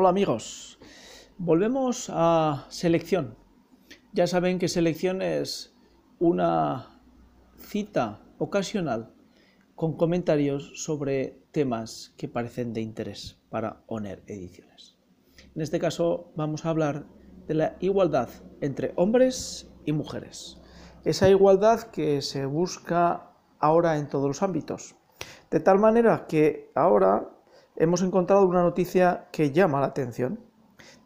Hola amigos, volvemos a selección. Ya saben que selección es una cita ocasional con comentarios sobre temas que parecen de interés para ONER Ediciones. En este caso vamos a hablar de la igualdad entre hombres y mujeres. Esa igualdad que se busca ahora en todos los ámbitos. De tal manera que ahora hemos encontrado una noticia que llama la atención,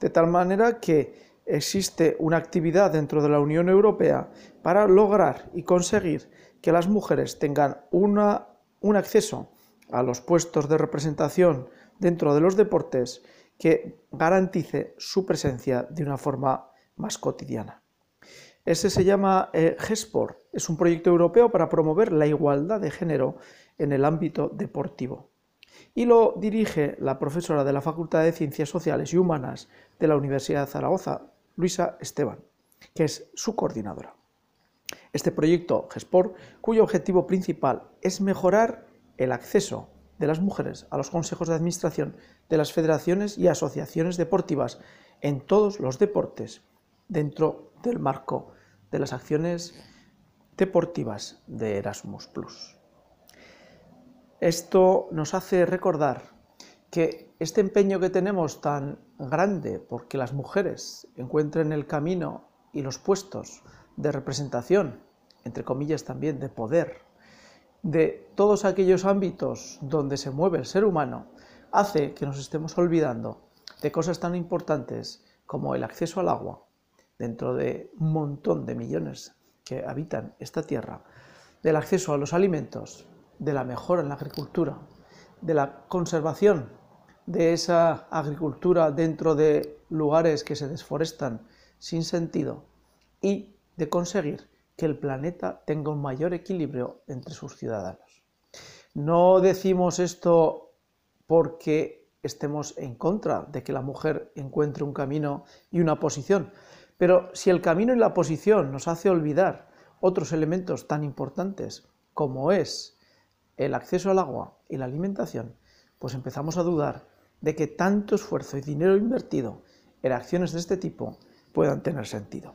de tal manera que existe una actividad dentro de la Unión Europea para lograr y conseguir que las mujeres tengan un acceso a los puestos de representación dentro de los deportes que garantice su presencia de una forma más cotidiana. Ese se llama eh, GESPOR, es un proyecto europeo para promover la igualdad de género en el ámbito deportivo y lo dirige la profesora de la Facultad de Ciencias Sociales y Humanas de la Universidad de Zaragoza, Luisa Esteban, que es su coordinadora. Este proyecto GESPOR, cuyo objetivo principal es mejorar el acceso de las mujeres a los consejos de administración de las federaciones y asociaciones deportivas en todos los deportes dentro del marco de las acciones deportivas de Erasmus ⁇ esto nos hace recordar que este empeño que tenemos tan grande porque las mujeres encuentren el camino y los puestos de representación, entre comillas también de poder, de todos aquellos ámbitos donde se mueve el ser humano, hace que nos estemos olvidando de cosas tan importantes como el acceso al agua, dentro de un montón de millones que habitan esta tierra, del acceso a los alimentos, de la mejora en la agricultura, de la conservación de esa agricultura dentro de lugares que se desforestan sin sentido y de conseguir que el planeta tenga un mayor equilibrio entre sus ciudadanos. No decimos esto porque estemos en contra de que la mujer encuentre un camino y una posición, pero si el camino y la posición nos hace olvidar otros elementos tan importantes como es el acceso al agua y la alimentación, pues empezamos a dudar de que tanto esfuerzo y dinero invertido en acciones de este tipo puedan tener sentido.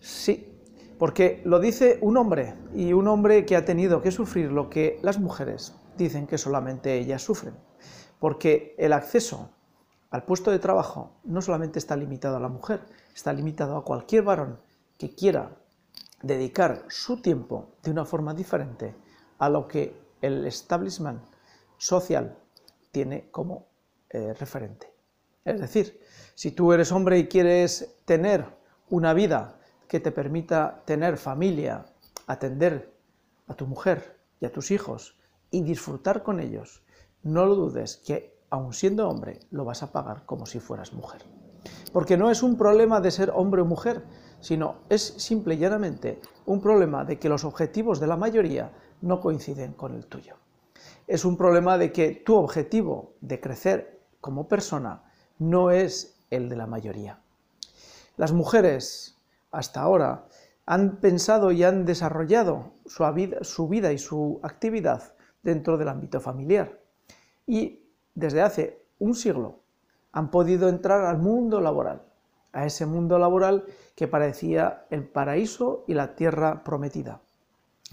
Sí, porque lo dice un hombre, y un hombre que ha tenido que sufrir lo que las mujeres dicen que solamente ellas sufren, porque el acceso al puesto de trabajo no solamente está limitado a la mujer, está limitado a cualquier varón que quiera dedicar su tiempo de una forma diferente a lo que el establishment social tiene como eh, referente. Es decir, si tú eres hombre y quieres tener una vida que te permita tener familia, atender a tu mujer y a tus hijos y disfrutar con ellos, no lo dudes que, aun siendo hombre, lo vas a pagar como si fueras mujer. Porque no es un problema de ser hombre o mujer, sino es simple y llanamente un problema de que los objetivos de la mayoría no coinciden con el tuyo. Es un problema de que tu objetivo de crecer como persona no es el de la mayoría. Las mujeres hasta ahora han pensado y han desarrollado su vida, y su actividad dentro del ámbito familiar y desde hace un siglo han podido entrar al mundo laboral, a ese mundo laboral que parecía el paraíso y la tierra prometida,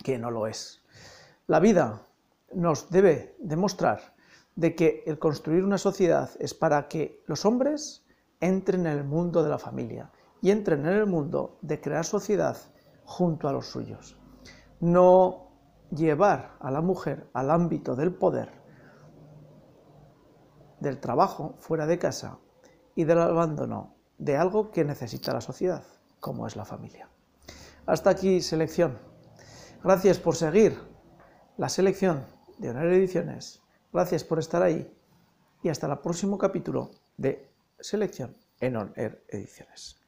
que no lo es. La vida nos debe demostrar de que el construir una sociedad es para que los hombres entren en el mundo de la familia y entren en el mundo de crear sociedad junto a los suyos. No llevar a la mujer al ámbito del poder, del trabajo fuera de casa y del abandono de algo que necesita la sociedad, como es la familia. Hasta aquí selección. Gracias por seguir la selección de Honor Ediciones. Gracias por estar ahí y hasta el próximo capítulo de Selección en Honor Ediciones.